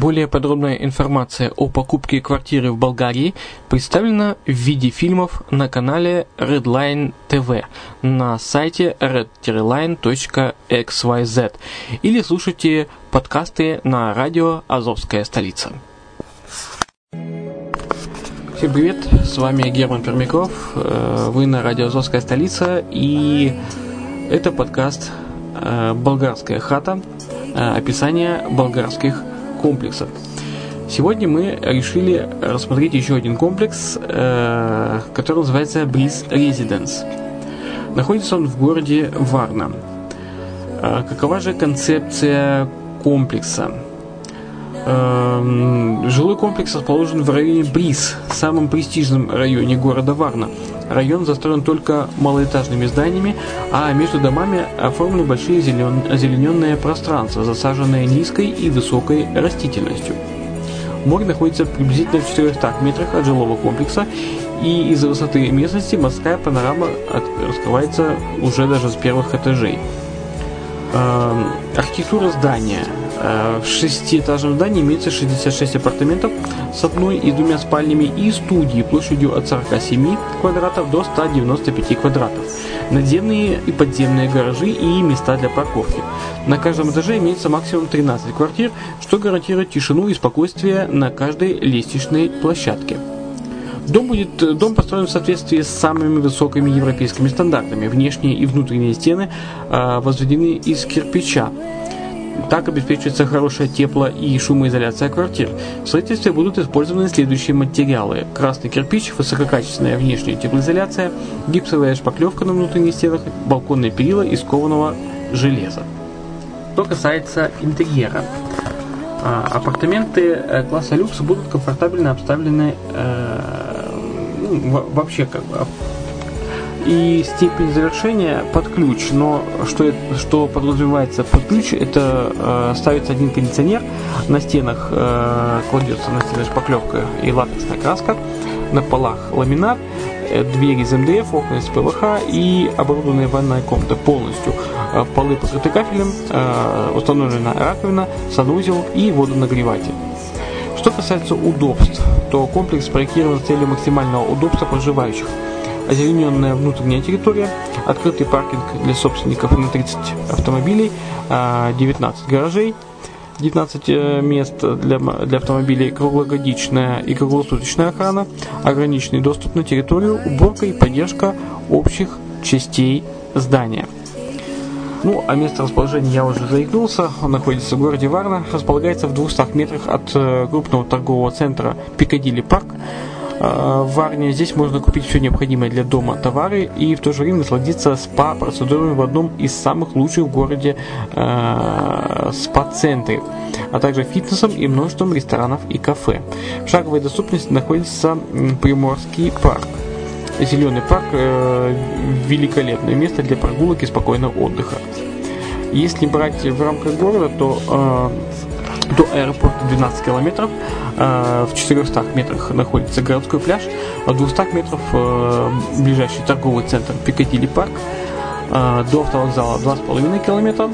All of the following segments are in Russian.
Более подробная информация о покупке квартиры в Болгарии представлена в виде фильмов на канале Redline TV на сайте red-line.xyz или слушайте подкасты на радио «Азовская столица». Всем привет, с вами Герман Пермяков, э, вы на радио «Азовская столица» и это подкаст э, «Болгарская хата», э, описание болгарских комплексов. Сегодня мы решили рассмотреть еще один комплекс, э, который называется Bliss Residence. Находится он в городе Варна. Э, какова же концепция комплекса? Э, жилой комплекс расположен в районе Близ, самом престижном районе города Варна. Район застроен только малоэтажными зданиями, а между домами оформлены большие зелен... озелененные пространства, засаженные низкой и высокой растительностью. Море находится приблизительно в 400 метрах от жилого комплекса, и из-за высоты местности морская панорама раскрывается уже даже с первых этажей. Э, архитектура здания – в шестиэтажном здании имеется 66 апартаментов с одной и двумя спальнями и студии площадью от 47 квадратов до 195 квадратов, надземные и подземные гаражи и места для парковки. На каждом этаже имеется максимум 13 квартир, что гарантирует тишину и спокойствие на каждой лестничной площадке. Дом, будет, дом построен в соответствии с самыми высокими европейскими стандартами. Внешние и внутренние стены э, возведены из кирпича, так обеспечивается хорошая тепло- и шумоизоляция квартир. В строительстве будут использованы следующие материалы. Красный кирпич, высококачественная внешняя теплоизоляция, гипсовая шпаклевка на внутренних стенах, балконные перила из кованого железа. Что касается интерьера. А, апартаменты э, класса люкс будут комфортабельно обставлены э, ну, вообще как и степень завершения под ключ. Но что, что подразумевается под ключ, это э, ставится один кондиционер, на стенах э, кладется на стены шпаклевка и латексная краска, на полах ламинат, э, двери из МДФ, окна из ПВХ и оборудованная ванная комната полностью. Э, полы покрыты кафелем, э, установлена раковина, санузел и водонагреватель. Что касается удобств, то комплекс спроектирован с целью максимального удобства проживающих. Озелененная внутренняя территория, открытый паркинг для собственников на 30 автомобилей, 19 а, гаражей, 19 э, мест для, для автомобилей, круглогодичная и круглосуточная охрана, ограниченный доступ на территорию, уборка и поддержка общих частей здания. Ну, а место расположения я уже заикнулся. Он находится в городе Варна, располагается в 200 метрах от э, крупного торгового центра Пикадилли Парк. Э, в Варне здесь можно купить все необходимое для дома товары и в то же время насладиться спа-процедурами в одном из самых лучших в городе э, спа-центре, а также фитнесом и множеством ресторанов и кафе. В шаговой доступности находится Приморский парк. Зеленый парк э, великолепное место для прогулок и спокойного отдыха. Если брать в рамках города, то э, до аэропорта 12 километров, э, в 400 метрах находится городской пляж, а в 200 метров э, ближайший торговый центр Пикадилли парк, э, до автовокзала 2,5 километра,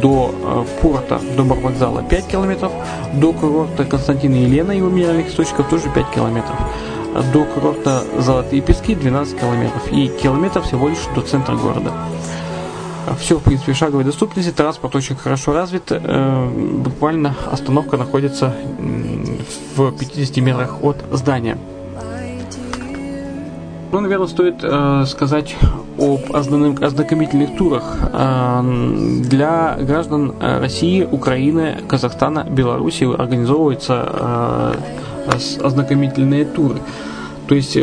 до порта, до вокзала 5 километров, до курорта Константина и Елена, его минеральных источников тоже 5 километров до курорта Золотые Пески 12 километров и километров всего лишь до центра города. Все, в принципе, в шаговой доступности, транспорт очень хорошо развит. Э, буквально остановка находится в 50 метрах от здания. Ну, наверное, стоит э, сказать об ознакомительных турах э, для граждан России, Украины, Казахстана, Беларуси организовывается ознакомительные туры. То есть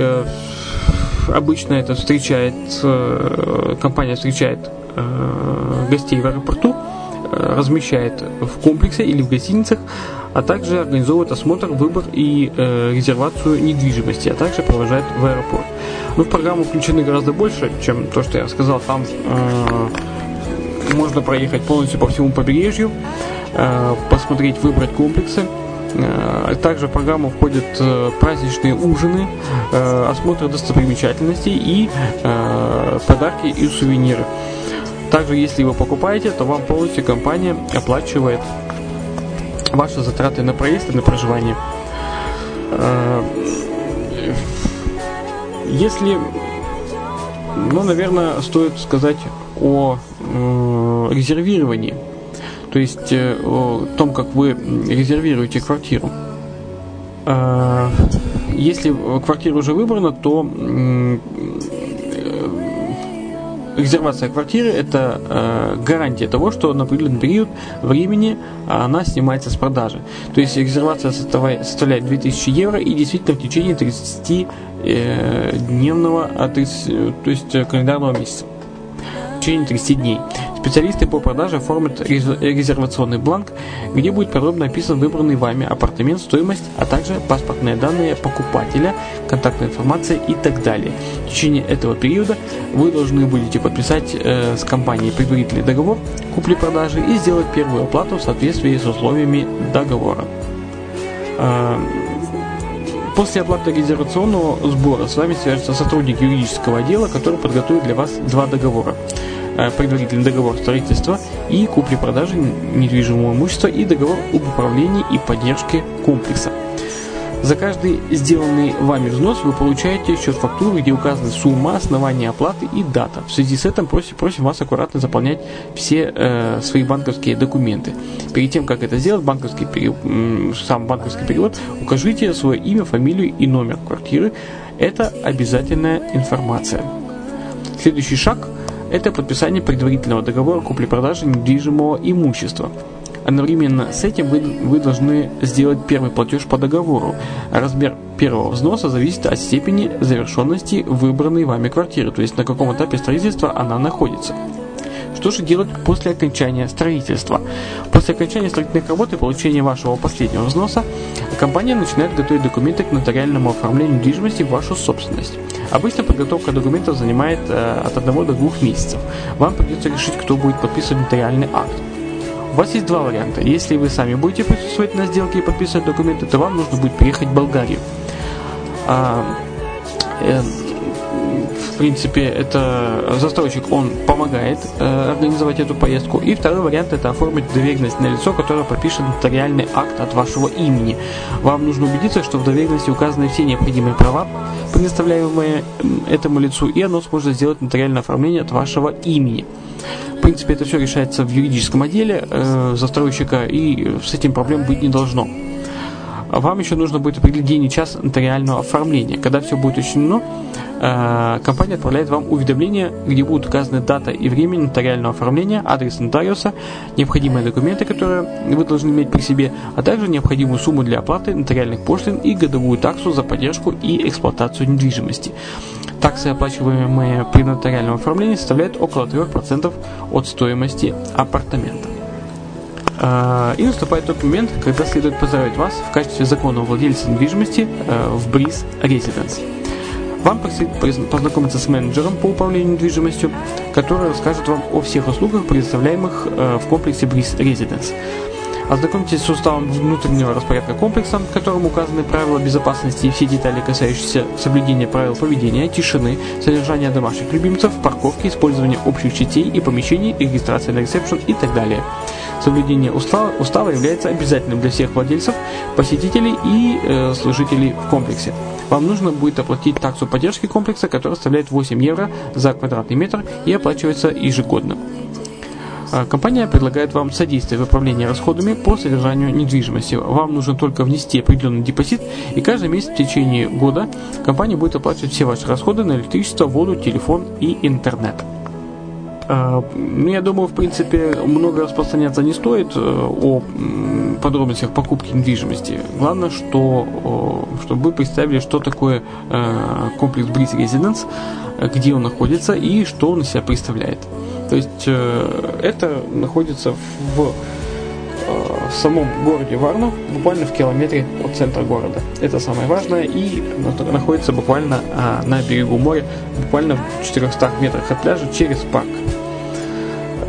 обычно это встречает, компания встречает гостей в аэропорту, размещает в комплексе или в гостиницах, а также организовывает осмотр, выбор и э, резервацию недвижимости, а также провожает в аэропорт. Но в программу включены гораздо больше, чем то, что я сказал. Там э, можно проехать полностью по всему побережью, э, посмотреть, выбрать комплексы, Э, также в программу входят э, праздничные ужины, э, осмотр достопримечательностей и подарки и сувениры. Также, если вы покупаете, то вам полностью компания оплачивает ваши затраты на проезд и на проживание. Если, ну, наверное, стоит сказать о резервировании то есть э, о том, как вы резервируете квартиру. Если квартира уже выбрана, то э, резервация квартиры – это э, гарантия того, что на определенный период времени она снимается с продажи. То есть резервация составляет 2000 евро и действительно в течение 30 дневного, а то есть календарного месяца. В течение 30 дней. Специалисты по продаже оформят резервационный бланк, где будет подробно описан выбранный вами апартамент, стоимость, а также паспортные данные покупателя, контактная информация и так далее. В течение этого периода вы должны будете подписать э, с компанией предварительный договор купли-продажи и сделать первую оплату в соответствии с условиями договора. Э, После оплаты резервационного сбора с вами свяжется сотрудник юридического отдела, который подготовит для вас два договора. Э, предварительный договор строительства и купли-продажи недвижимого имущества и договор об управлении и поддержке комплекса. За каждый сделанный вами взнос вы получаете счет-фактуру, где указаны сумма, основание оплаты и дата. В связи с этим просим, просим вас аккуратно заполнять все э, свои банковские документы. Перед тем, как это сделать, банковский период, сам банковский перевод, укажите свое имя, фамилию и номер квартиры. Это обязательная информация. Следующий шаг – это подписание предварительного договора купли-продажи недвижимого имущества. Одновременно с этим вы, вы должны сделать первый платеж по договору. Размер первого взноса зависит от степени завершенности выбранной вами квартиры, то есть на каком этапе строительства она находится. Что же делать после окончания строительства? После окончания строительных работ и получения вашего последнего взноса, компания начинает готовить документы к нотариальному оформлению недвижимости в вашу собственность. Обычно подготовка документов занимает э, от 1 до 2 месяцев. Вам придется решить, кто будет подписывать нотариальный акт. У вас есть два варианта. Если вы сами будете присутствовать на сделке и подписывать документы, то вам нужно будет приехать в Болгарию. А, э, принципе, это застройщик, он помогает э, организовать эту поездку. И второй вариант это оформить доверенность на лицо, которое пропишет нотариальный акт от вашего имени. Вам нужно убедиться, что в доверенности указаны все необходимые права, предоставляемые этому лицу, и оно сможет сделать нотариальное оформление от вашего имени. В принципе, это все решается в юридическом отделе э, застройщика, и с этим проблем быть не должно. Вам еще нужно будет определить день и час нотариального оформления. Когда все будет учтено, э, компания отправляет вам уведомление, где будут указаны дата и время нотариального оформления, адрес нотариуса, необходимые документы, которые вы должны иметь при себе, а также необходимую сумму для оплаты нотариальных пошлин и годовую таксу за поддержку и эксплуатацию недвижимости. Таксы, оплачиваемые при нотариальном оформлении, составляют около 3% от стоимости апартамента. А, и наступает тот момент, когда следует поздравить вас в качестве законного владельца недвижимости э, в Breeze Residence. Вам предстоит познакомиться с менеджером по управлению недвижимостью, который расскажет вам о всех услугах, предоставляемых э, в комплексе Breeze Residence. Ознакомьтесь с уставом внутреннего распорядка комплекса, в котором указаны правила безопасности и все детали, касающиеся соблюдения правил поведения, тишины, содержания домашних любимцев, парковки, использования общих частей и помещений, регистрации на ресепшн и так далее. Соблюдение устава, устава является обязательным для всех владельцев, посетителей и э, служителей в комплексе. Вам нужно будет оплатить таксу поддержки комплекса, которая составляет 8 евро за квадратный метр и оплачивается ежегодно. А, компания предлагает вам содействие в управлении расходами по содержанию недвижимости. Вам нужно только внести определенный депозит, и каждый месяц в течение года компания будет оплачивать все ваши расходы на электричество, воду, телефон и интернет. А, ну, я думаю, в принципе, много распространяться не стоит э, о подробностях покупки недвижимости. Главное, что, чтобы вы представили, что такое э, комплекс Breeze Residence, где он находится и что он из себя представляет. То есть э, это находится в самом городе Варну, буквально в километре от центра города. Это самое важное и находится буквально на берегу моря, буквально в 400 метрах от пляжа через парк.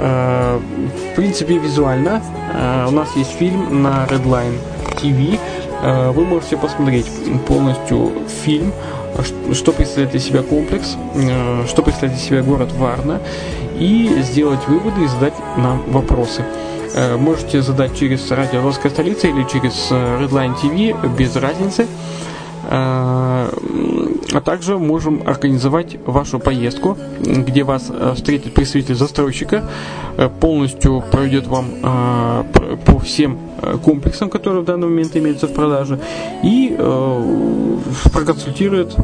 Э, в принципе, визуально э, у нас есть фильм на Redline TV. Э, вы можете посмотреть полностью фильм, что представляет из себя комплекс, что представляет из себя город Варна, и сделать выводы и задать нам вопросы. Можете задать через радио «Русская столица» или через Redline TV, без разницы. А также можем организовать вашу поездку, где вас э, встретит представитель застройщика, э, полностью проведет вам э, по всем комплексам, которые в данный момент имеются в продаже, и проконсультирует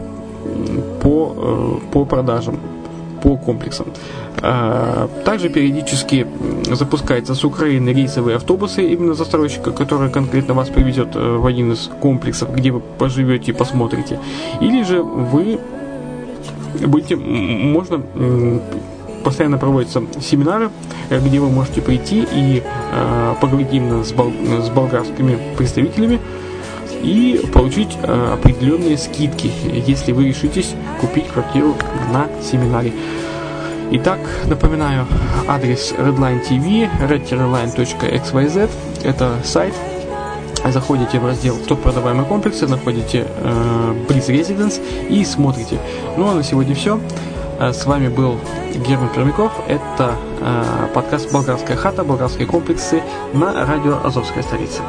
по, по продажам, по комплексам. Также периодически запускаются с Украины рейсовые автобусы именно застройщика, который конкретно вас привезет э, в один из комплексов, где вы поживете и посмотрите. Или же вы будете, можно постоянно проводятся семинары, э, где вы можете прийти и э, поговорить именно с, бол, с болгарскими представителями и получить э, определенные скидки, если вы решитесь купить квартиру на семинаре. Итак, напоминаю, адрес Redline TV, redline.xyz, это сайт. Заходите в раздел «Топ продаваемые комплексы», находите э, Breeze Residence и смотрите. Ну а на сегодня все. Э, с вами был Герман Пермяков. Это э, подкаст «Болгарская хата», «Болгарские комплексы» на радио «Азовская столица».